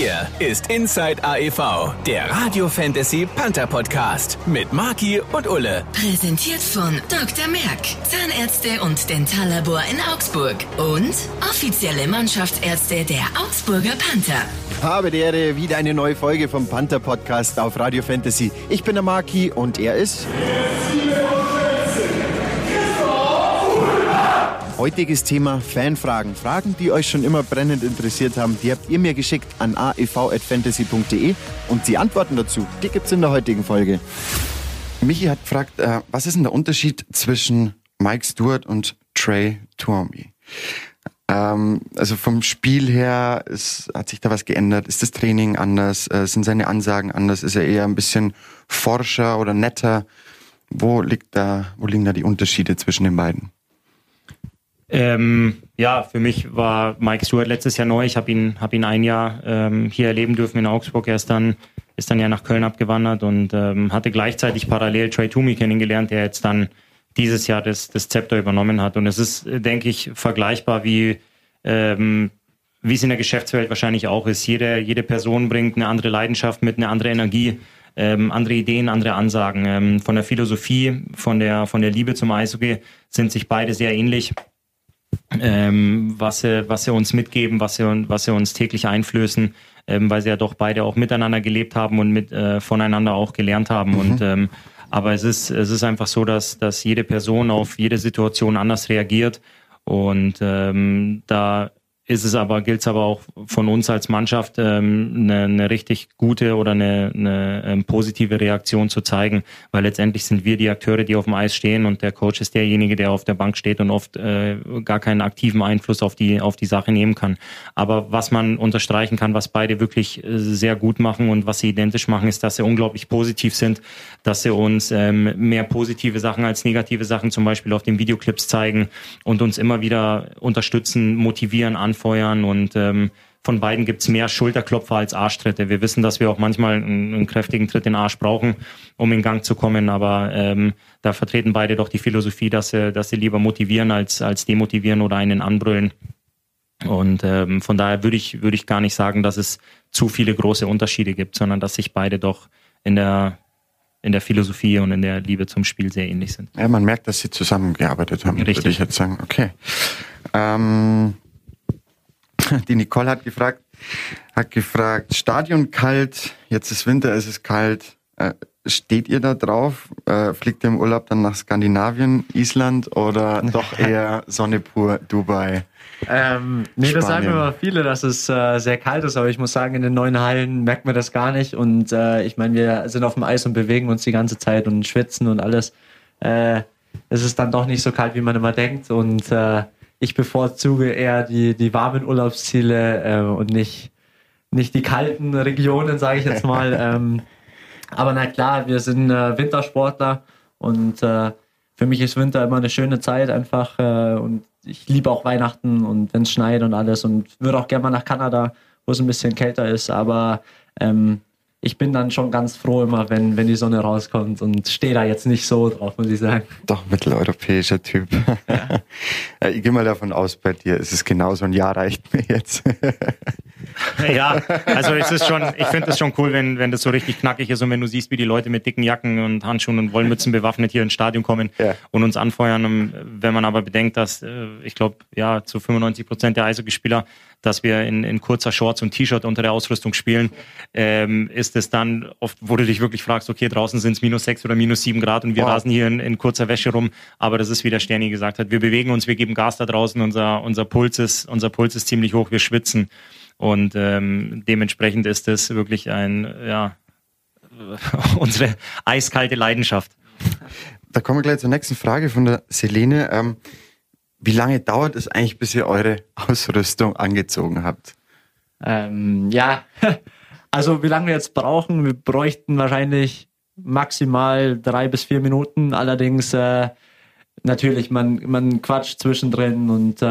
Hier ist Inside AEV, der Radio Fantasy Panther Podcast mit Marki und Ulle. Präsentiert von Dr. Merck, Zahnärzte und Dentallabor in Augsburg und offizielle Mannschaftsärzte der Augsburger Panther. Habe die Ehre, wieder eine neue Folge vom Panther Podcast auf Radio Fantasy. Ich bin der Marki und er ist. Heutiges Thema Fanfragen. Fragen, die euch schon immer brennend interessiert haben, die habt ihr mir geschickt an aev.fantasy.de und die Antworten dazu, die gibt's in der heutigen Folge. Michi hat gefragt, äh, was ist denn der Unterschied zwischen Mike Stewart und Trey Tuomi? Ähm, also vom Spiel her ist, hat sich da was geändert? Ist das Training anders? Äh, sind seine Ansagen anders? Ist er eher ein bisschen forscher oder netter? Wo liegt da, wo liegen da die Unterschiede zwischen den beiden? Ähm, ja, für mich war Mike Stewart letztes Jahr neu. Ich habe ihn, hab ihn ein Jahr ähm, hier erleben dürfen in Augsburg. Er ist dann, ist dann ja nach Köln abgewandert und ähm, hatte gleichzeitig parallel Trey Toomey kennengelernt, der jetzt dann dieses Jahr das, das Zepter übernommen hat. Und es ist, denke ich, vergleichbar wie ähm, wie es in der Geschäftswelt wahrscheinlich auch ist. Jede, jede Person bringt eine andere Leidenschaft mit, eine andere Energie, ähm, andere Ideen, andere Ansagen. Ähm, von der Philosophie, von der, von der Liebe zum Eishockey sind sich beide sehr ähnlich ähm, was, sie, was sie uns mitgeben, was sie, was sie uns täglich einflößen, ähm, weil sie ja doch beide auch miteinander gelebt haben und mit äh, voneinander auch gelernt haben. Mhm. Und ähm, aber es ist, es ist einfach so, dass, dass jede Person auf jede Situation anders reagiert. Und ähm, da ist es aber, gilt es aber auch von uns als Mannschaft, ähm, eine, eine richtig gute oder eine, eine ähm, positive Reaktion zu zeigen, weil letztendlich sind wir die Akteure, die auf dem Eis stehen und der Coach ist derjenige, der auf der Bank steht und oft äh, gar keinen aktiven Einfluss auf die, auf die Sache nehmen kann. Aber was man unterstreichen kann, was beide wirklich äh, sehr gut machen und was sie identisch machen, ist, dass sie unglaublich positiv sind, dass sie uns ähm, mehr positive Sachen als negative Sachen zum Beispiel auf den Videoclips zeigen und uns immer wieder unterstützen, motivieren, anfangen anfeuern und ähm, von beiden gibt's mehr Schulterklopfer als Arschtritte. Wir wissen, dass wir auch manchmal einen, einen, kräftigen Tritt in den Arsch brauchen, um in Gang zu kommen, aber ähm, da vertreten beide doch die Philosophie, dass sie, dass sie lieber motivieren als, als demotivieren oder einen anbrüllen. Und ähm, von daher würde ich, würde ich gar nicht sagen, dass es zu viele große Unterschiede gibt, sondern dass sich beide doch in der in der Philosophie und in der Liebe zum Spiel sehr ähnlich sind. Ja, man merkt, dass sie zusammengearbeitet haben, Richtig. würde ich jetzt sagen. Okay. Ähm die Nicole hat gefragt, hat gefragt, Stadion kalt, jetzt ist Winter, es ist kalt. Äh, steht ihr da drauf? Äh, fliegt ihr im Urlaub dann nach Skandinavien, Island oder doch eher Sonne pur Dubai? Ähm, nee, das sagen immer viele, dass es äh, sehr kalt ist, aber ich muss sagen, in den neuen Hallen merkt man das gar nicht. Und äh, ich meine, wir sind auf dem Eis und bewegen uns die ganze Zeit und schwitzen und alles. Äh, es ist dann doch nicht so kalt, wie man immer denkt. Und äh, ich bevorzuge eher die, die warmen Urlaubsziele äh, und nicht, nicht die kalten Regionen, sage ich jetzt mal. ähm, aber na klar, wir sind äh, Wintersportler und äh, für mich ist Winter immer eine schöne Zeit einfach äh, und ich liebe auch Weihnachten und wenn es schneit und alles und würde auch gerne mal nach Kanada, wo es ein bisschen kälter ist, aber ähm, ich bin dann schon ganz froh immer, wenn, wenn die Sonne rauskommt und stehe da jetzt nicht so drauf, muss ich sagen. Doch, mitteleuropäischer Typ. Ja. ich gehe mal davon aus, bei dir ist es genauso. Ein Jahr reicht mir jetzt. ja, also es ist schon, ich finde es schon cool, wenn, wenn das so richtig knackig ist und wenn du siehst, wie die Leute mit dicken Jacken und Handschuhen und Wollmützen bewaffnet hier ins Stadion kommen ja. und uns anfeuern. Wenn man aber bedenkt, dass äh, ich glaube, ja, zu 95 Prozent der Eishockeyspieler dass wir in, in kurzer Shorts und T-Shirt unter der Ausrüstung spielen, ähm, ist es dann oft, wo du dich wirklich fragst, okay, draußen sind es minus sechs oder minus sieben Grad und wir wow. rasen hier in, in kurzer Wäsche rum. Aber das ist, wie der Sterni gesagt hat, wir bewegen uns, wir geben Gas da draußen, unser, unser Puls ist, unser Puls ist ziemlich hoch, wir schwitzen. Und ähm, dementsprechend ist es wirklich ein, ja, unsere eiskalte Leidenschaft. Da kommen wir gleich zur nächsten Frage von der Selene. Ähm, wie lange dauert es eigentlich, bis ihr eure Ausrüstung angezogen habt? Ähm, ja, also wie lange wir jetzt brauchen, wir bräuchten wahrscheinlich maximal drei bis vier Minuten. Allerdings äh, natürlich, man, man quatscht zwischendrin und äh,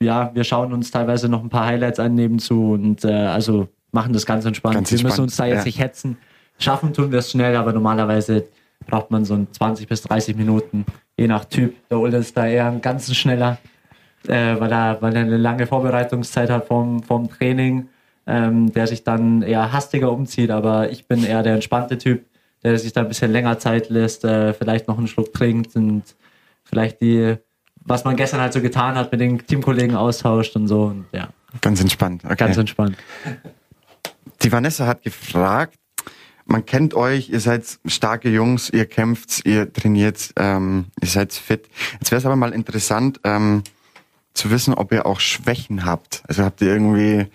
ja, wir schauen uns teilweise noch ein paar Highlights an nebenzu und äh, also machen das ganz entspannt. Ganz wir müssen uns da jetzt ja. nicht hetzen. Schaffen tun wir es schnell, aber normalerweise braucht man so 20 bis 30 Minuten je nach Typ. Der Ole ist da eher ein ganz schneller, äh, weil, er, weil er eine lange Vorbereitungszeit hat vom, vom Training. ähm, der sich dann eher hastiger umzieht, aber ich bin eher der entspannte Typ, der sich da ein bisschen länger Zeit lässt, äh, vielleicht noch einen Schluck trinkt und vielleicht die, was man gestern halt so getan hat, mit den Teamkollegen austauscht und so. Und, ja. Ganz entspannt. Okay. Ganz entspannt. Die Vanessa hat gefragt, man kennt euch, ihr seid starke Jungs, ihr kämpft, ihr trainiert, ähm, ihr seid fit. Jetzt wäre es aber mal interessant ähm, zu wissen, ob ihr auch Schwächen habt. Also habt ihr irgendwie,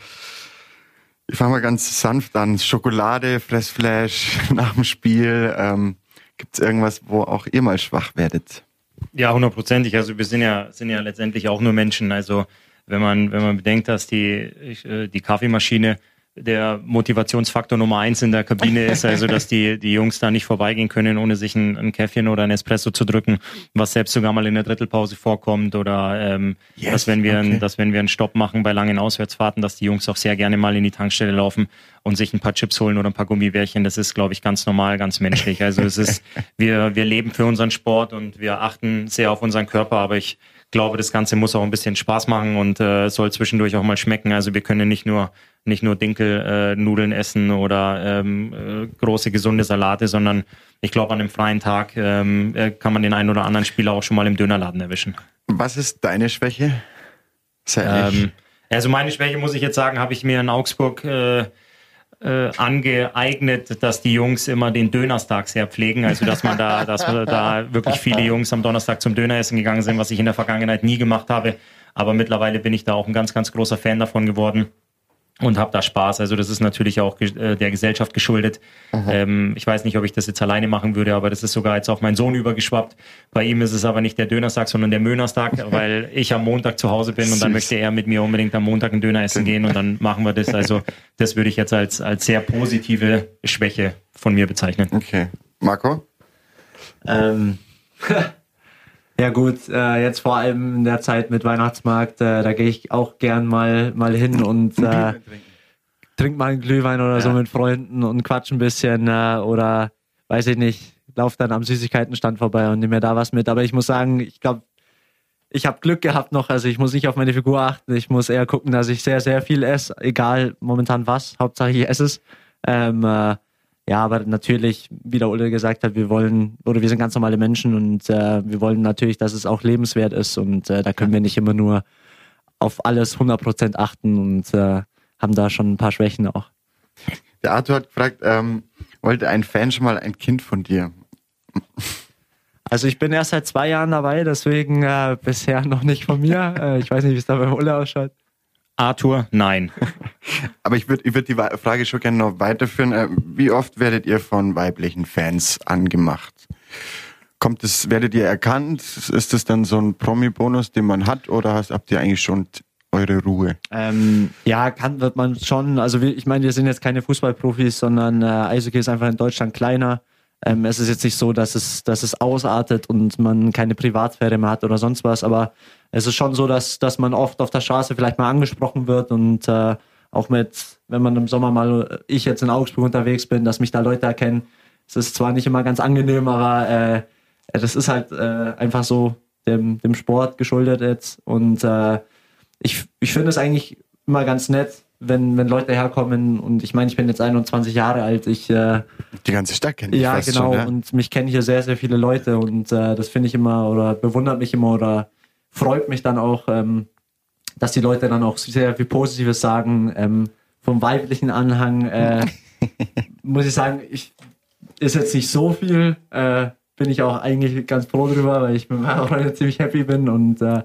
ich fange mal ganz sanft an, Schokolade, Fressflash nach dem Spiel. Ähm, Gibt es irgendwas, wo auch ihr mal schwach werdet? Ja, hundertprozentig. Also wir sind ja, sind ja letztendlich auch nur Menschen. Also wenn man, wenn man bedenkt, dass die, äh, die Kaffeemaschine der Motivationsfaktor Nummer eins in der Kabine ist, also dass die, die Jungs da nicht vorbeigehen können, ohne sich ein, ein Käffchen oder ein Espresso zu drücken, was selbst sogar mal in der Drittelpause vorkommt oder ähm, yes, dass wenn wir okay. dass wenn wir einen Stopp machen bei langen Auswärtsfahrten, dass die Jungs auch sehr gerne mal in die Tankstelle laufen und sich ein paar Chips holen oder ein paar Gummibärchen. Das ist, glaube ich, ganz normal, ganz menschlich. Also es ist, wir, wir leben für unseren Sport und wir achten sehr auf unseren Körper, aber ich glaube, das Ganze muss auch ein bisschen Spaß machen und äh, soll zwischendurch auch mal schmecken. Also wir können nicht nur nicht nur Dinkelnudeln äh, essen oder ähm, äh, große gesunde Salate, sondern ich glaube, an einem freien Tag ähm, äh, kann man den einen oder anderen Spieler auch schon mal im Dönerladen erwischen. Was ist deine Schwäche? Ähm, also meine Schwäche, muss ich jetzt sagen, habe ich mir in Augsburg äh, äh, angeeignet, dass die Jungs immer den Dönerstag sehr pflegen. Also dass man da, dass wir da wirklich viele Jungs am Donnerstag zum Döneressen gegangen sind, was ich in der Vergangenheit nie gemacht habe. Aber mittlerweile bin ich da auch ein ganz, ganz großer Fan davon geworden und habe da Spaß. Also das ist natürlich auch äh, der Gesellschaft geschuldet. Ähm, ich weiß nicht, ob ich das jetzt alleine machen würde, aber das ist sogar jetzt auf meinen Sohn übergeschwappt. Bei ihm ist es aber nicht der Dönerstag, sondern der Mönerstag, weil ich am Montag zu Hause bin und dann möchte er mit mir unbedingt am Montag ein Döner essen gehen und dann machen wir das. Also das würde ich jetzt als, als sehr positive Schwäche von mir bezeichnen. Okay. Marco? Ähm. Ja gut, äh, jetzt vor allem in der Zeit mit Weihnachtsmarkt, äh, da gehe ich auch gern mal mal hin und äh, trink mal einen Glühwein oder ja. so mit Freunden und quatsch ein bisschen äh, oder weiß ich nicht, lauf dann am Süßigkeitenstand vorbei und nehme mir da was mit. Aber ich muss sagen, ich glaube, ich habe Glück gehabt noch. Also ich muss nicht auf meine Figur achten. Ich muss eher gucken, dass ich sehr, sehr viel esse, egal momentan was. Hauptsache ich esse es. Ähm, äh, ja, aber natürlich, wie der Ulle gesagt hat, wir wollen, oder wir sind ganz normale Menschen und äh, wir wollen natürlich, dass es auch lebenswert ist und äh, da können wir nicht immer nur auf alles 100% achten und äh, haben da schon ein paar Schwächen auch. Der Arthur hat gefragt, ähm, wollte ein Fan schon mal ein Kind von dir? Also ich bin erst seit zwei Jahren dabei, deswegen äh, bisher noch nicht von mir. Äh, ich weiß nicht, wie es da beim Ulle ausschaut. Arthur, nein. Aber ich würde ich würd die Frage schon gerne noch weiterführen. Äh, wie oft werdet ihr von weiblichen Fans angemacht? Kommt es, werdet ihr erkannt? Ist das dann so ein Promi-Bonus, den man hat, oder habt ihr eigentlich schon eure Ruhe? Ähm, ja, kann wird man schon. Also ich meine, wir sind jetzt keine Fußballprofis, sondern äh, Eishockey ist einfach in Deutschland kleiner. Ähm, es ist jetzt nicht so, dass es, dass es ausartet und man keine Privatsphäre mehr hat oder sonst was, aber es ist schon so, dass, dass man oft auf der Straße vielleicht mal angesprochen wird und äh, auch mit, wenn man im Sommer mal, ich jetzt in Augsburg unterwegs bin, dass mich da Leute erkennen. Es ist zwar nicht immer ganz angenehm, aber äh, das ist halt äh, einfach so dem, dem Sport geschuldet jetzt. Und äh, ich, ich finde es eigentlich immer ganz nett, wenn, wenn Leute herkommen. Und ich meine, ich bin jetzt 21 Jahre alt, ich äh, die ganze Stadt kennt ich Ja, genau schon, ja? und mich kennen hier sehr, sehr viele Leute. Und äh, das finde ich immer oder bewundert mich immer oder freut mich dann auch, ähm, dass die Leute dann auch sehr viel Positives sagen. Ähm, vom weiblichen Anhang äh, muss ich sagen, ich, ist jetzt nicht so viel, äh, bin ich auch eigentlich ganz froh drüber, weil ich mit meiner Freundin ziemlich happy bin und äh,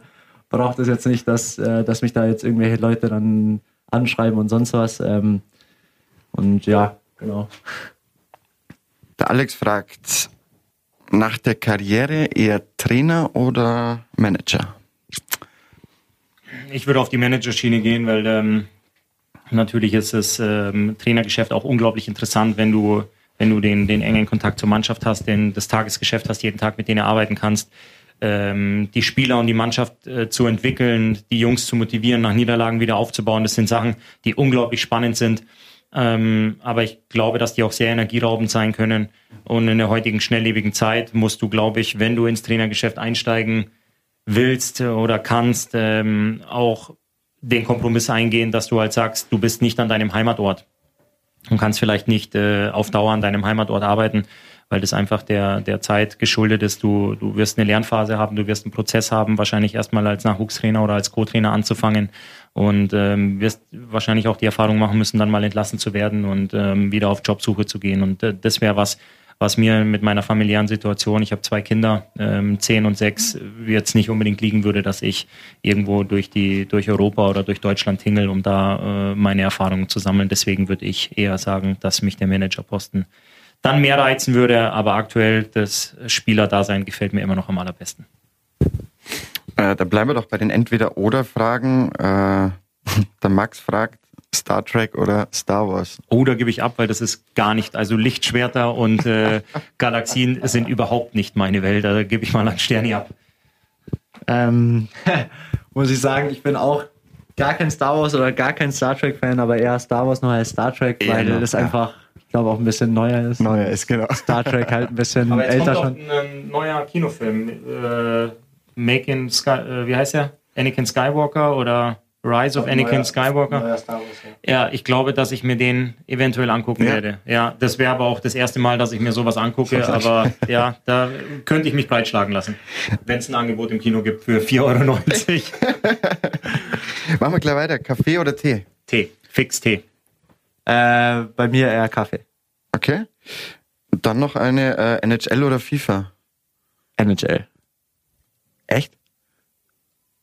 braucht es jetzt nicht, dass, äh, dass mich da jetzt irgendwelche Leute dann anschreiben und sonst was. Ähm, und ja, genau. Der Alex fragt, nach der Karriere eher Trainer oder Manager? Ich würde auf die Managerschiene gehen, weil ähm, natürlich ist das ähm, Trainergeschäft auch unglaublich interessant, wenn du, wenn du den, den engen Kontakt zur Mannschaft hast, den, das Tagesgeschäft hast, jeden Tag mit denen arbeiten kannst ähm, die Spieler und die Mannschaft äh, zu entwickeln, die Jungs zu motivieren, nach Niederlagen wieder aufzubauen. Das sind Sachen, die unglaublich spannend sind. Ähm, aber ich glaube, dass die auch sehr energieraubend sein können. Und in der heutigen schnelllebigen Zeit musst du, glaube ich, wenn du ins Trainergeschäft einsteigen willst oder kannst, ähm, auch den Kompromiss eingehen, dass du halt sagst, du bist nicht an deinem Heimatort und kannst vielleicht nicht äh, auf Dauer an deinem Heimatort arbeiten, weil das einfach der, der Zeit geschuldet ist. Du, du wirst eine Lernphase haben, du wirst einen Prozess haben, wahrscheinlich erstmal als Nachwuchstrainer oder als Co-Trainer anzufangen und ähm, wirst wahrscheinlich auch die Erfahrung machen müssen, dann mal entlassen zu werden und ähm, wieder auf Jobsuche zu gehen. Und äh, das wäre was, was mir mit meiner familiären Situation, ich habe zwei Kinder, ähm, zehn und sechs, jetzt nicht unbedingt liegen würde, dass ich irgendwo durch die durch Europa oder durch Deutschland tingel, um da äh, meine Erfahrungen zu sammeln. Deswegen würde ich eher sagen, dass mich der Managerposten dann mehr reizen würde, aber aktuell das Spielerdasein gefällt mir immer noch am allerbesten. Äh, da bleiben wir doch bei den Entweder-Oder-Fragen. Äh, der Max fragt, Star Trek oder Star Wars? Oh, da gebe ich ab, weil das ist gar nicht, also Lichtschwerter und äh, Galaxien sind überhaupt nicht meine Welt. Da gebe ich mal an Sterni ab. Ähm, muss ich sagen, ich bin auch gar kein Star Wars oder gar kein Star Trek Fan, aber eher Star Wars noch als Star Trek, weil ja, das ja. einfach, ich glaube, auch ein bisschen neuer ist. Neuer ist, genau. Star Trek halt ein bisschen aber jetzt älter kommt schon. ein neuer Kinofilm. Äh, Making Sky, äh, wie heißt der? Anakin Skywalker oder Rise of Anakin neuer, Skywalker. Neuer Wars, ja. ja. ich glaube, dass ich mir den eventuell angucken ja. werde. Ja, das wäre aber auch das erste Mal, dass ich mir sowas angucke. aber ja, da könnte ich mich breitschlagen lassen, wenn es ein Angebot im Kino gibt für 4,90 Euro. Machen wir gleich weiter. Kaffee oder Tee? Tee, fix Tee. Äh, bei mir eher Kaffee. Okay. Dann noch eine äh, NHL oder FIFA? NHL. Echt?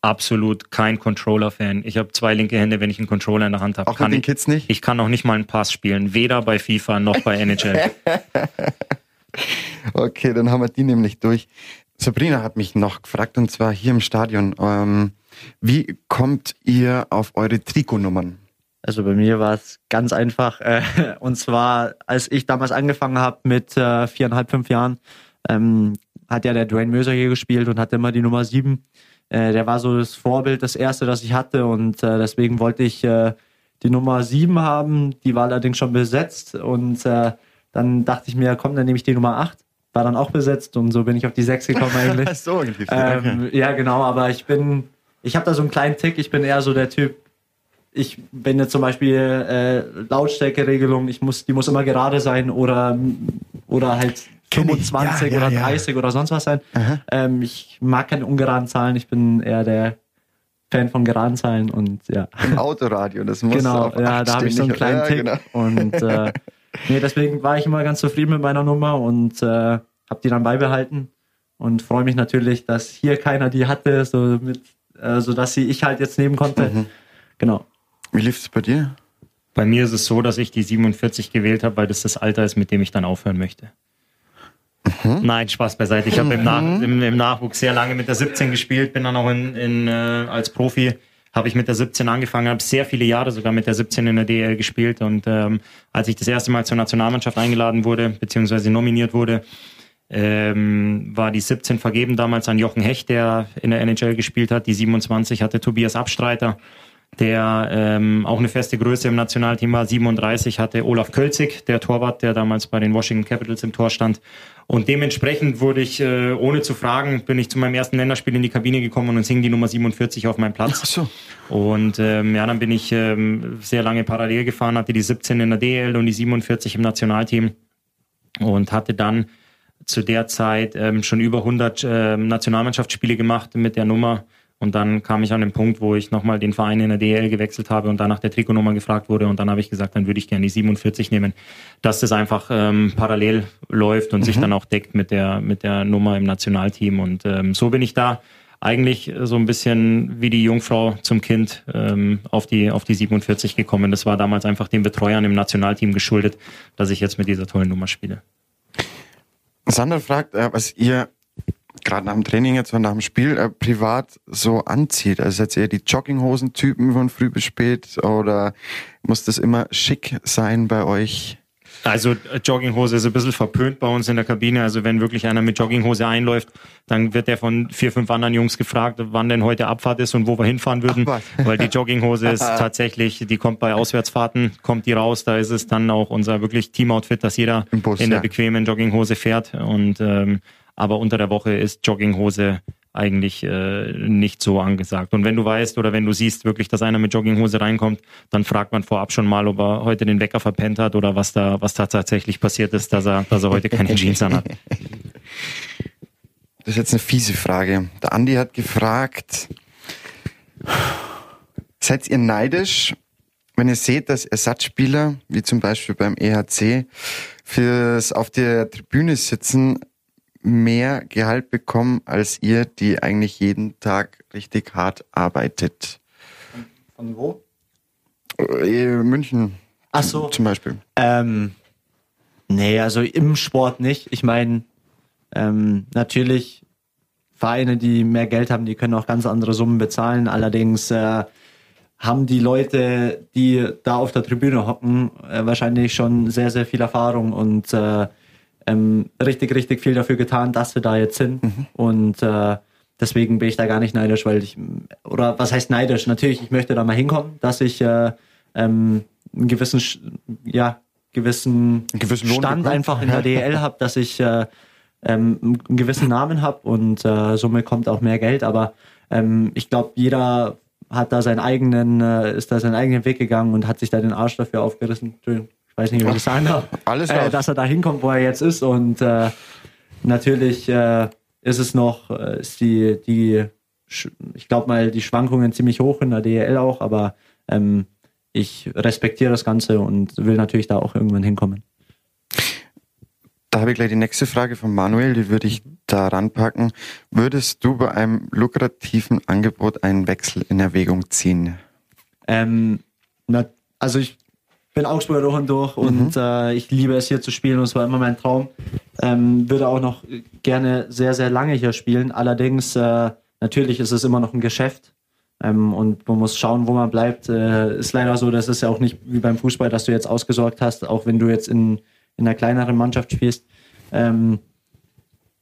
Absolut kein Controller-Fan. Ich habe zwei linke Hände, wenn ich einen Controller in der Hand habe. Auch kann mit den Kids nicht? Ich kann noch nicht mal einen Pass spielen, weder bei FIFA noch bei NHL. okay, dann haben wir die nämlich durch. Sabrina hat mich noch gefragt, und zwar hier im Stadion. Ähm, wie kommt ihr auf eure Trikotnummern? Also bei mir war es ganz einfach. Äh, und zwar, als ich damals angefangen habe mit äh, viereinhalb, fünf Jahren, ähm, hat ja der Dwayne Möser hier gespielt und hatte immer die Nummer sieben. Äh, der war so das Vorbild, das erste, das ich hatte und äh, deswegen wollte ich äh, die Nummer 7 haben. Die war allerdings schon besetzt und äh, dann dachte ich mir, komm, dann nehme ich die Nummer 8. War dann auch besetzt und so bin ich auf die 6 gekommen eigentlich. so. Ähm, ja, genau, aber ich bin, ich habe da so einen kleinen Tick, ich bin eher so der Typ, ich, wenn jetzt zum Beispiel äh, Lautstärkeregelung, ich muss, die muss immer gerade sein oder, oder halt 25 ja, ja, oder 30 ja. oder sonst was sein. Ähm, ich mag keine ungeraden Zahlen, ich bin eher der Fan von geraden Zahlen und ja. Im Autoradio, das muss Genau, ja, da habe ich so einen kleinen Tick. Genau. Und äh, nee, deswegen war ich immer ganz zufrieden mit meiner Nummer und äh, habe die dann beibehalten und freue mich natürlich, dass hier keiner die hatte, so mit, äh, so dass sie ich halt jetzt nehmen konnte. Mhm. Genau. Wie lief es bei dir? Bei mir ist es so, dass ich die 47 gewählt habe, weil das das Alter ist, mit dem ich dann aufhören möchte. Mhm. Nein, Spaß beiseite. Ich habe im, Nach mhm. im, im, Nachwuchs sehr lange mit der 17 gespielt, bin dann auch in, in, äh, als Profi habe ich mit der 17 angefangen, habe sehr viele Jahre sogar mit der 17 in der DL gespielt und ähm, als ich das erste Mal zur Nationalmannschaft eingeladen wurde, beziehungsweise nominiert wurde, ähm, war die 17 vergeben damals an Jochen Hecht, der in der NHL gespielt hat. Die 27 hatte Tobias Abstreiter der ähm, auch eine feste Größe im Nationalteam war. 37 hatte Olaf Kölzig, der Torwart, der damals bei den Washington Capitals im Tor stand. Und dementsprechend wurde ich, äh, ohne zu fragen, bin ich zu meinem ersten Länderspiel in die Kabine gekommen und es hing die Nummer 47 auf meinem Platz. Ach so. Und ähm, ja, dann bin ich ähm, sehr lange parallel gefahren, hatte die 17 in der DL und die 47 im Nationalteam und hatte dann zu der Zeit ähm, schon über 100 äh, Nationalmannschaftsspiele gemacht mit der Nummer und dann kam ich an den Punkt, wo ich nochmal den Verein in der DL gewechselt habe und dann nach der Trikotnummer gefragt wurde. Und dann habe ich gesagt, dann würde ich gerne die 47 nehmen, dass das einfach ähm, parallel läuft und mhm. sich dann auch deckt mit der, mit der Nummer im Nationalteam. Und ähm, so bin ich da eigentlich so ein bisschen wie die Jungfrau zum Kind ähm, auf, die, auf die 47 gekommen. Das war damals einfach den Betreuern im Nationalteam geschuldet, dass ich jetzt mit dieser tollen Nummer spiele. Sander fragt, äh, was ihr gerade nach dem Training jetzt und nach dem Spiel äh, privat so anzieht? Also jetzt eher die Jogginghosen-Typen von früh bis spät oder muss das immer schick sein bei euch? Also äh, Jogginghose ist ein bisschen verpönt bei uns in der Kabine. Also wenn wirklich einer mit Jogginghose einläuft, dann wird der von vier, fünf anderen Jungs gefragt, wann denn heute Abfahrt ist und wo wir hinfahren würden. Weil die Jogginghose ist tatsächlich, die kommt bei Auswärtsfahrten, kommt die raus. Da ist es dann auch unser wirklich Teamoutfit, dass jeder Bus, in der ja. bequemen Jogginghose fährt. Und ähm, aber unter der Woche ist Jogginghose eigentlich äh, nicht so angesagt. Und wenn du weißt oder wenn du siehst wirklich, dass einer mit Jogginghose reinkommt, dann fragt man vorab schon mal, ob er heute den Wecker verpennt hat oder was da, was da tatsächlich passiert ist, dass er, dass er heute keine Jeans anhat. Das ist jetzt eine fiese Frage. Der Andi hat gefragt, seid ihr neidisch, wenn ihr seht, dass Ersatzspieler, wie zum Beispiel beim EHC, fürs auf der Tribüne sitzen, mehr Gehalt bekommen als ihr, die eigentlich jeden Tag richtig hart arbeitet. Von wo? Äh, München. Ach so. Zum Beispiel. Ähm, nee, also im Sport nicht. Ich meine, ähm, natürlich Vereine, die mehr Geld haben, die können auch ganz andere Summen bezahlen. Allerdings äh, haben die Leute, die da auf der Tribüne hocken, äh, wahrscheinlich schon sehr, sehr viel Erfahrung und äh, ähm, richtig, richtig viel dafür getan, dass wir da jetzt sind. Mhm. Und äh, deswegen bin ich da gar nicht neidisch, weil ich, oder was heißt neidisch? Natürlich, ich möchte da mal hinkommen, dass ich äh, ähm, einen gewissen, ja, gewissen, einen gewissen Stand einfach in der DL habe, dass ich äh, ähm, einen gewissen Namen habe und äh, somit kommt auch mehr Geld. Aber ähm, ich glaube, jeder hat da seinen eigenen, äh, ist da seinen eigenen Weg gegangen und hat sich da den Arsch dafür aufgerissen. Ich weiß nicht, wie ich das sagen darf. Alles äh, dass er da hinkommt, wo er jetzt ist. Und äh, natürlich äh, ist es noch, äh, ist die, die, ich glaube mal, die Schwankungen ziemlich hoch in der DEL auch, aber ähm, ich respektiere das Ganze und will natürlich da auch irgendwann hinkommen. Da habe ich gleich die nächste Frage von Manuel, die würde ich da ranpacken. Würdest du bei einem lukrativen Angebot einen Wechsel in Erwägung ziehen? Ähm, na, also ich bin Augsburger durch und durch mhm. und äh, ich liebe es hier zu spielen und es war immer mein Traum. Ähm, würde auch noch gerne sehr, sehr lange hier spielen. Allerdings, äh, natürlich ist es immer noch ein Geschäft. Ähm, und man muss schauen, wo man bleibt. Äh, ist leider so, das ist ja auch nicht wie beim Fußball, dass du jetzt ausgesorgt hast, auch wenn du jetzt in in einer kleineren Mannschaft spielst. Ähm,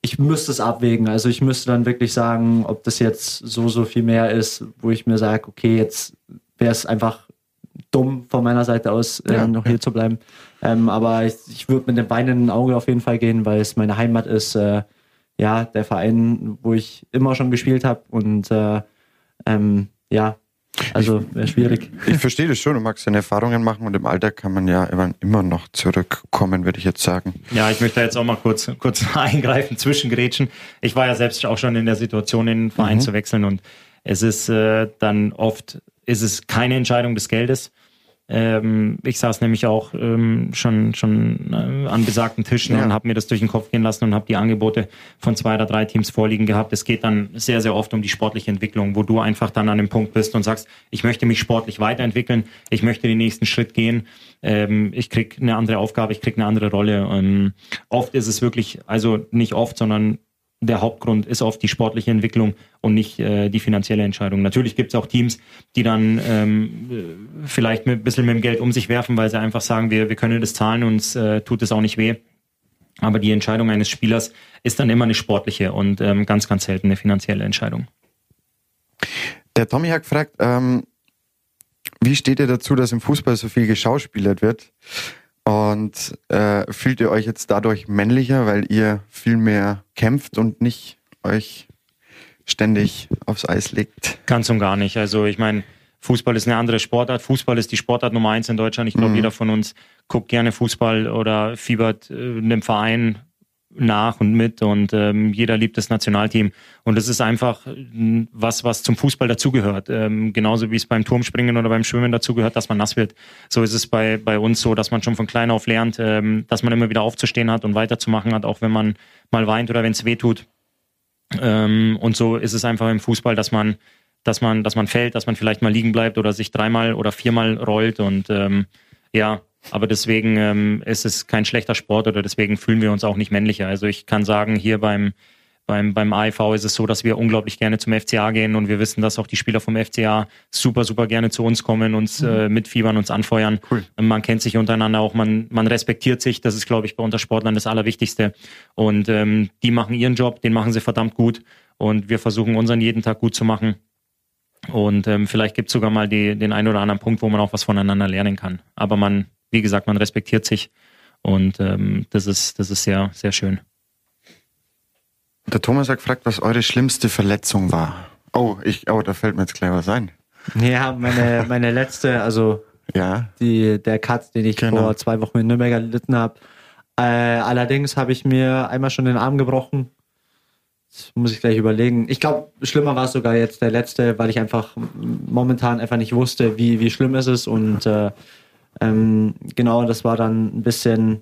ich müsste es abwägen. Also ich müsste dann wirklich sagen, ob das jetzt so, so viel mehr ist, wo ich mir sage, okay, jetzt wäre es einfach dumm von meiner Seite aus, äh, ja, noch hier zu bleiben. Ähm, aber ich, ich würde mit dem weinenden Auge auf jeden Fall gehen, weil es meine Heimat ist. Äh, ja, der Verein, wo ich immer schon gespielt habe. Und äh, ähm, ja, also wäre schwierig. Ich verstehe das schon, du magst deine Erfahrungen machen und im Alter kann man ja immer noch zurückkommen, würde ich jetzt sagen. Ja, ich möchte jetzt auch mal kurz, kurz eingreifen, zwischengrätschen. Ich war ja selbst auch schon in der Situation, in den Verein mhm. zu wechseln und es ist äh, dann oft, ist es keine Entscheidung des Geldes, ähm, ich saß nämlich auch ähm, schon, schon äh, an besagten Tischen ja. und habe mir das durch den Kopf gehen lassen und habe die Angebote von zwei oder drei Teams vorliegen gehabt. Es geht dann sehr, sehr oft um die sportliche Entwicklung, wo du einfach dann an dem Punkt bist und sagst, ich möchte mich sportlich weiterentwickeln, ich möchte den nächsten Schritt gehen, ähm, ich krieg eine andere Aufgabe, ich krieg eine andere Rolle. Ähm, oft ist es wirklich, also nicht oft, sondern der Hauptgrund ist oft die sportliche Entwicklung und nicht äh, die finanzielle Entscheidung. Natürlich gibt es auch Teams, die dann ähm, äh, vielleicht ein bisschen mit dem Geld um sich werfen, weil sie einfach sagen, wir, wir können das zahlen, uns äh, tut es auch nicht weh. Aber die Entscheidung eines Spielers ist dann immer eine sportliche und ähm, ganz, ganz selten eine finanzielle Entscheidung. Der Tommy hat gefragt, ähm, wie steht ihr dazu, dass im Fußball so viel geschauspielert wird? Und äh, fühlt ihr euch jetzt dadurch männlicher, weil ihr viel mehr kämpft und nicht euch ständig aufs Eis legt? Ganz und gar nicht. Also ich meine, Fußball ist eine andere Sportart. Fußball ist die Sportart Nummer eins in Deutschland. Ich glaube, mhm. jeder von uns guckt gerne Fußball oder fiebert äh, einem Verein nach und mit und ähm, jeder liebt das Nationalteam. Und das ist einfach äh, was, was zum Fußball dazugehört. Ähm, genauso wie es beim Turmspringen oder beim Schwimmen dazugehört, dass man nass wird. So ist es bei, bei uns so, dass man schon von klein auf lernt, ähm, dass man immer wieder aufzustehen hat und weiterzumachen hat, auch wenn man mal weint oder wenn es weh tut. Ähm, und so ist es einfach im Fußball, dass man, dass man, dass man fällt, dass man vielleicht mal liegen bleibt oder sich dreimal oder viermal rollt und ähm, ja, aber deswegen ähm, ist es kein schlechter Sport oder deswegen fühlen wir uns auch nicht männlicher. Also ich kann sagen, hier beim, beim, beim AIV ist es so, dass wir unglaublich gerne zum FCA gehen und wir wissen, dass auch die Spieler vom FCA super, super gerne zu uns kommen, uns mhm. äh, mitfiebern, uns anfeuern. Cool. Man kennt sich untereinander auch, man, man respektiert sich. Das ist, glaube ich, bei Untersportlern das Allerwichtigste. Und ähm, die machen ihren Job, den machen sie verdammt gut. Und wir versuchen unseren jeden Tag gut zu machen. Und ähm, vielleicht gibt es sogar mal die, den einen oder anderen Punkt, wo man auch was voneinander lernen kann. Aber man wie gesagt, man respektiert sich und ähm, das ist, das ist sehr, sehr schön. Der Thomas hat gefragt, was eure schlimmste Verletzung war. Oh, ich, oh, da fällt mir jetzt gleich was ein. Ja, meine, meine letzte, also ja. die, der Cut, den ich genau. vor zwei Wochen in Nürnberg erlitten habe. Äh, allerdings habe ich mir einmal schon den Arm gebrochen. Das muss ich gleich überlegen. Ich glaube, schlimmer war es sogar jetzt der letzte, weil ich einfach momentan einfach nicht wusste, wie, wie schlimm ist es und äh, ähm, genau, das war dann ein bisschen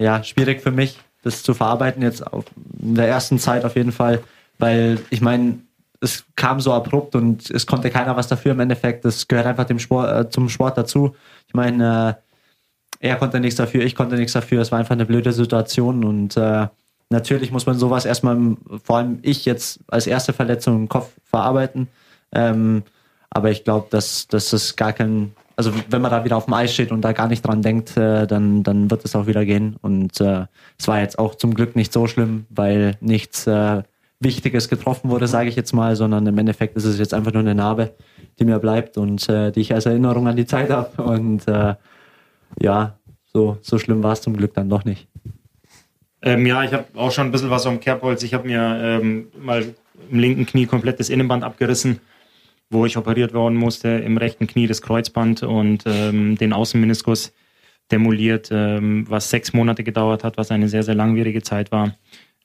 ja, schwierig für mich, das zu verarbeiten jetzt auf, in der ersten Zeit auf jeden Fall, weil ich meine, es kam so abrupt und es konnte keiner was dafür im Endeffekt. Das gehört einfach dem Sport, äh, zum Sport dazu. Ich meine, äh, er konnte nichts dafür, ich konnte nichts dafür. Es war einfach eine blöde Situation und äh, natürlich muss man sowas erstmal, vor allem ich jetzt als erste Verletzung im Kopf verarbeiten. Ähm, aber ich glaube, dass, dass das gar kein, also wenn man da wieder auf dem Eis steht und da gar nicht dran denkt, äh, dann, dann wird es auch wieder gehen. Und äh, es war jetzt auch zum Glück nicht so schlimm, weil nichts äh, Wichtiges getroffen wurde, sage ich jetzt mal, sondern im Endeffekt ist es jetzt einfach nur eine Narbe, die mir bleibt und äh, die ich als Erinnerung an die Zeit habe. Und äh, ja, so, so schlimm war es zum Glück dann doch nicht. Ähm, ja, ich habe auch schon ein bisschen was am Kerbholz. Ich habe mir ähm, mal im linken Knie komplett das Innenband abgerissen, wo ich operiert worden musste, im rechten Knie das Kreuzband und ähm, den Außenmeniskus demoliert, ähm, was sechs Monate gedauert hat, was eine sehr, sehr langwierige Zeit war.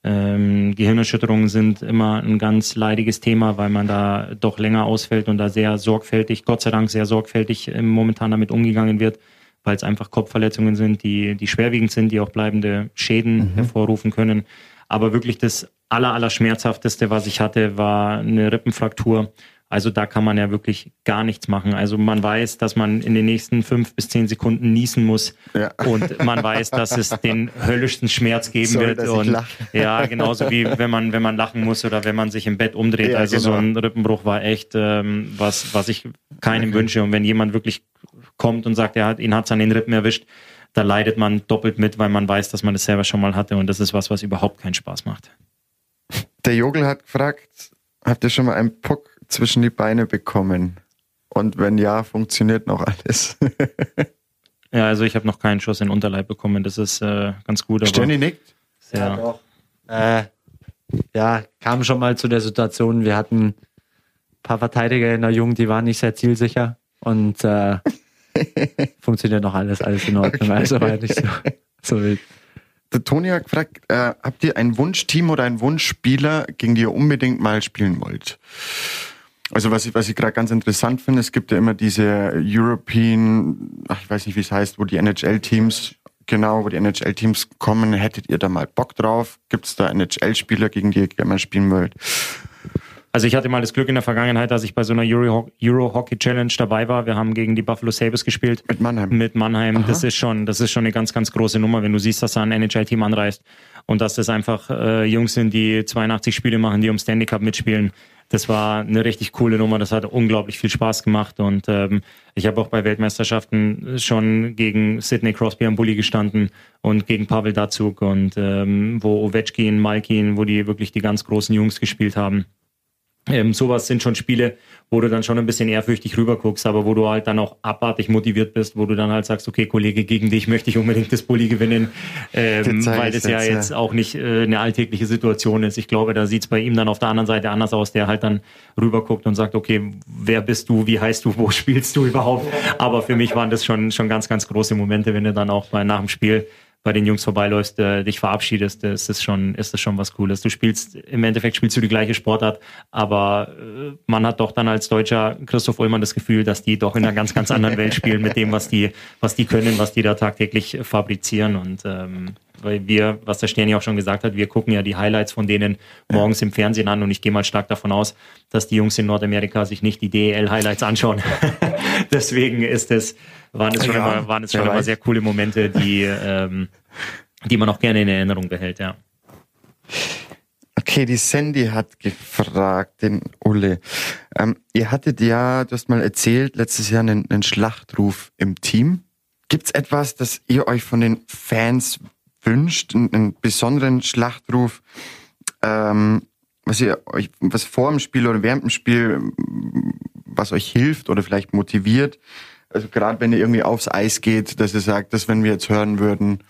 Ähm, Gehirnerschütterungen sind immer ein ganz leidiges Thema, weil man da doch länger ausfällt und da sehr sorgfältig, Gott sei Dank sehr sorgfältig äh, momentan damit umgegangen wird, weil es einfach Kopfverletzungen sind, die, die schwerwiegend sind, die auch bleibende Schäden mhm. hervorrufen können. Aber wirklich das aller, aller schmerzhafteste, was ich hatte, war eine Rippenfraktur also da kann man ja wirklich gar nichts machen. Also man weiß, dass man in den nächsten fünf bis zehn Sekunden niesen muss ja. und man weiß, dass es den höllischsten Schmerz geben Sorry, wird. Und ja, genauso wie wenn man wenn man lachen muss oder wenn man sich im Bett umdreht. Ja, also genau. so ein Rippenbruch war echt ähm, was was ich keinem wünsche. Und wenn jemand wirklich kommt und sagt, er hat ihn hat's an den Rippen erwischt, da leidet man doppelt mit, weil man weiß, dass man das selber schon mal hatte und das ist was, was überhaupt keinen Spaß macht. Der Jogel hat gefragt, habt ihr schon mal einen Puck zwischen die Beine bekommen? Und wenn ja, funktioniert noch alles? ja, also ich habe noch keinen Schuss in den Unterleib bekommen. Das ist äh, ganz gut. Stenny nickt? Sehr. Ja, doch. Äh, ja, kam schon mal zu der Situation, wir hatten ein paar Verteidiger in der Jugend, die waren nicht sehr zielsicher und äh, funktioniert noch alles, alles in Ordnung. Okay. Also war nicht so, so wild. Der Toni hat gefragt, äh, habt ihr ein Wunschteam oder einen Wunschspieler, gegen die ihr unbedingt mal spielen wollt? Also was ich, was ich gerade ganz interessant finde, es gibt ja immer diese European, ach, ich weiß nicht, wie es heißt, wo die NHL-Teams, genau, wo die NHL-Teams kommen. Hättet ihr da mal Bock drauf? Gibt es da NHL-Spieler, gegen die ihr gerne spielen wollt? Also ich hatte mal das Glück in der Vergangenheit, dass ich bei so einer Euro, Euro Hockey Challenge dabei war. Wir haben gegen die Buffalo Sabres gespielt. Mit Mannheim. Mit Mannheim. Aha. Das ist schon, das ist schon eine ganz, ganz große Nummer, wenn du siehst, dass da ein NHL-Team anreist und dass das einfach äh, Jungs sind, die 82 Spiele machen, die um Stanley Cup mitspielen das war eine richtig coole Nummer. Das hat unglaublich viel Spaß gemacht. Und ähm, ich habe auch bei Weltmeisterschaften schon gegen Sidney Crosby am Bulli gestanden und gegen Pavel Datsuk und ähm, wo Ovechkin, Malkin, wo die wirklich die ganz großen Jungs gespielt haben. Ähm, sowas sind schon Spiele, wo du dann schon ein bisschen ehrfürchtig rüberguckst, aber wo du halt dann auch abartig motiviert bist, wo du dann halt sagst, okay, Kollege, gegen dich möchte ich unbedingt das Bulli gewinnen, ähm, weil das ja jetzt auch nicht äh, eine alltägliche Situation ist. Ich glaube, da sieht's bei ihm dann auf der anderen Seite anders aus, der halt dann rüberguckt und sagt, okay, wer bist du, wie heißt du, wo spielst du überhaupt? Aber für mich waren das schon, schon ganz, ganz große Momente, wenn du dann auch bei, nach dem Spiel bei den Jungs vorbeiläufst, äh, dich verabschiedest, ist das schon, ist das schon was Cooles. Du spielst, im Endeffekt spielst du die gleiche Sportart, aber äh, man hat doch dann als Deutscher Christoph Ullmann das Gefühl, dass die doch in einer ganz, ganz anderen Welt spielen mit dem, was die, was die können, was die da tagtäglich fabrizieren und ähm, weil wir, was der Sterni auch schon gesagt hat, wir gucken ja die Highlights von denen morgens im Fernsehen an und ich gehe mal stark davon aus, dass die Jungs in Nordamerika sich nicht die DEL-Highlights anschauen. Deswegen ist es, waren es schon, ja, immer, waren es schon immer sehr coole Momente, die, ähm, die man auch gerne in Erinnerung behält, ja. Okay, die Sandy hat gefragt, den Ulle. Ähm, ihr hattet ja, du hast mal erzählt, letztes Jahr einen, einen Schlachtruf im Team. Gibt's etwas, das ihr euch von den Fans wünscht, einen, einen besonderen Schlachtruf, ähm, was ihr euch, was vor dem Spiel oder während dem Spiel, was euch hilft oder vielleicht motiviert? Also gerade wenn ihr irgendwie aufs Eis geht, dass ihr sagt, dass wenn wir jetzt hören würden,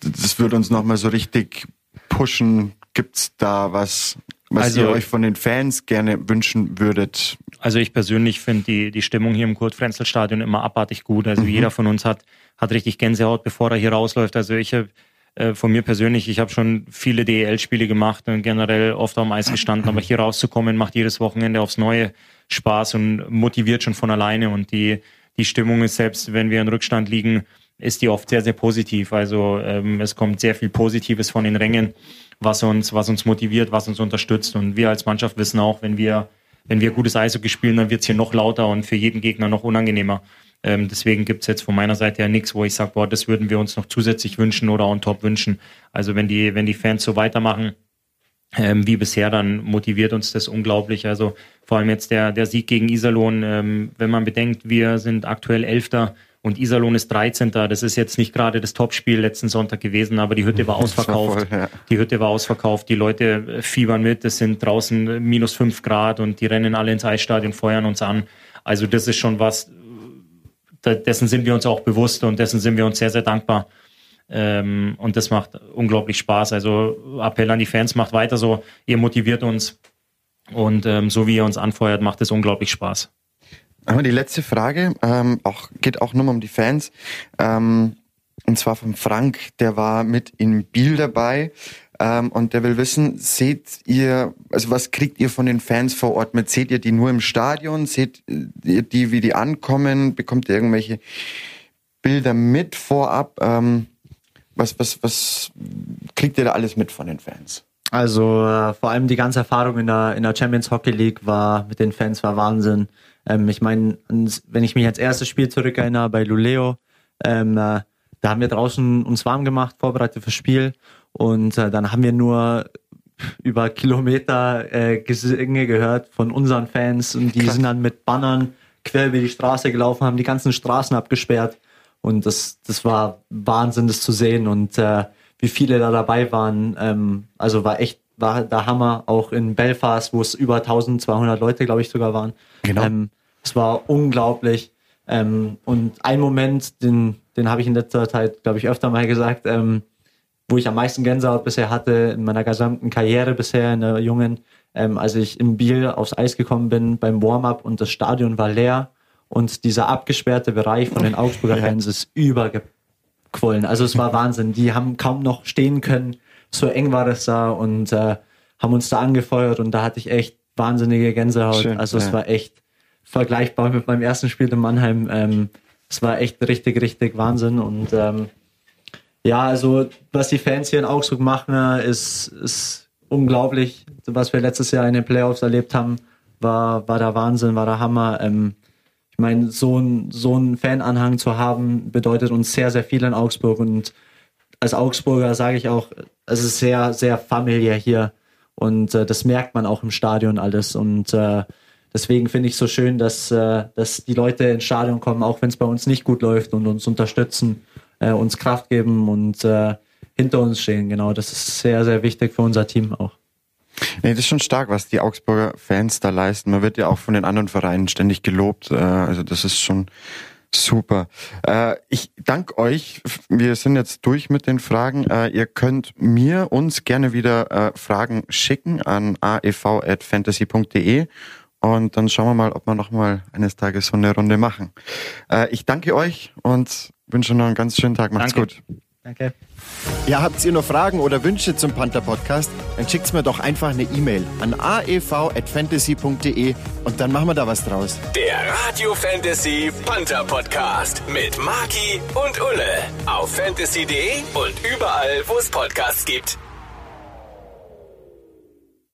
das würde uns nochmal so richtig pushen, gibt's da was, was also, ihr euch von den Fans gerne wünschen würdet? Also ich persönlich finde die, die Stimmung hier im Kurt-Frenzel-Stadion immer abartig gut. Also mhm. jeder von uns hat, hat richtig Gänsehaut, bevor er hier rausläuft. Also ich habe äh, von mir persönlich, ich habe schon viele DEL-Spiele gemacht und generell oft am Eis gestanden, aber hier rauszukommen macht jedes Wochenende aufs Neue Spaß und motiviert schon von alleine und die, die Stimmung ist selbst, wenn wir in Rückstand liegen, ist die oft sehr, sehr positiv. Also ähm, es kommt sehr viel Positives von den Rängen, was uns, was uns motiviert, was uns unterstützt. Und wir als Mannschaft wissen auch, wenn wir, wenn wir gutes Eishockey spielen, dann wird's hier noch lauter und für jeden Gegner noch unangenehmer. Ähm, deswegen gibt's jetzt von meiner Seite ja nichts, wo ich sage, boah, das würden wir uns noch zusätzlich wünschen oder on top wünschen. Also wenn die, wenn die Fans so weitermachen, ähm, wie bisher, dann motiviert uns das unglaublich. Also vor allem jetzt der, der Sieg gegen Iserlohn, ähm, wenn man bedenkt, wir sind aktuell Elfter und Iserlohn ist 13. Das ist jetzt nicht gerade das Topspiel letzten Sonntag gewesen, aber die Hütte war ausverkauft. War voll, ja. Die Hütte war ausverkauft. Die Leute fiebern mit. Es sind draußen minus fünf Grad und die rennen alle ins Eisstadion, feuern uns an. Also das ist schon was, dessen sind wir uns auch bewusst und dessen sind wir uns sehr, sehr dankbar. Ähm, und das macht unglaublich Spaß. Also Appell an die Fans, macht weiter so. Ihr motiviert uns. Und ähm, so wie ihr uns anfeuert, macht es unglaublich Spaß. Aber die letzte Frage ähm, auch, geht auch nur um die Fans. Ähm, und zwar von Frank, der war mit in Biel dabei. Ähm, und der will wissen, seht ihr, also was kriegt ihr von den Fans vor Ort mit? Seht ihr die nur im Stadion? Seht ihr die, wie die ankommen? Bekommt ihr irgendwelche Bilder mit vorab? Ähm, was, was, was kriegt ihr da alles mit von den Fans? Also äh, vor allem die ganze Erfahrung in der, in der Champions Hockey League war mit den Fans war Wahnsinn. Ähm, ich meine, wenn ich mich ans erste Spiel zurückerinnere bei Luleo, ähm, äh, da haben wir draußen uns warm gemacht, vorbereitet fürs Spiel und äh, dann haben wir nur über Kilometer äh, Gesänge gehört von unseren Fans und die Klar. sind dann mit Bannern quer über die Straße gelaufen, haben die ganzen Straßen abgesperrt und das, das war Wahnsinn, das zu sehen und äh, wie viele da dabei waren. Ähm, also war echt, war der Hammer, auch in Belfast, wo es über 1200 Leute, glaube ich, sogar waren. Genau. Ähm, es war unglaublich. Ähm, und ein Moment, den, den habe ich in letzter Zeit, glaube ich, öfter mal gesagt, ähm, wo ich am meisten Gänsehaut bisher hatte in meiner gesamten Karriere bisher in der Jungen, ähm, als ich im Biel aufs Eis gekommen bin beim Warm-up und das Stadion war leer und dieser abgesperrte Bereich von den Augsburger Fans ist übergequollen. Also es war Wahnsinn. Die haben kaum noch stehen können. So eng war das da und äh, haben uns da angefeuert und da hatte ich echt wahnsinnige Gänsehaut. Schön, also es ja. war echt vergleichbar mit meinem ersten Spiel in Mannheim. Ähm, es war echt richtig, richtig Wahnsinn und ähm, ja, also was die Fans hier in Augsburg machen, ist, ist unglaublich. Was wir letztes Jahr in den Playoffs erlebt haben, war, war der Wahnsinn, war der Hammer. Ähm, ich meine, so ein, so ein Fananhang zu haben, bedeutet uns sehr, sehr viel in Augsburg. Und als Augsburger sage ich auch, es ist sehr, sehr familiär hier. Und äh, das merkt man auch im Stadion alles. Und äh, deswegen finde ich es so schön, dass, äh, dass die Leute ins Stadion kommen, auch wenn es bei uns nicht gut läuft und uns unterstützen äh, uns Kraft geben und äh, hinter uns stehen. Genau, das ist sehr, sehr wichtig für unser Team auch. Nee, das ist schon stark, was die Augsburger Fans da leisten. Man wird ja auch von den anderen Vereinen ständig gelobt. Äh, also das ist schon super. Äh, ich danke euch. Wir sind jetzt durch mit den Fragen. Äh, ihr könnt mir, uns gerne wieder Fragen schicken an aev.fantasy.de und dann schauen wir mal, ob wir nochmal eines Tages so eine Runde machen. Ich danke euch und wünsche noch einen ganz schönen Tag. Macht's Danke. gut. Danke. Ja, habt ihr noch Fragen oder Wünsche zum Panther Podcast? Dann schickt's mir doch einfach eine E-Mail an aev@fantasy.de und dann machen wir da was draus. Der Radio Fantasy Panther Podcast mit Marki und Ulle auf fantasy.de und überall, wo es Podcasts gibt.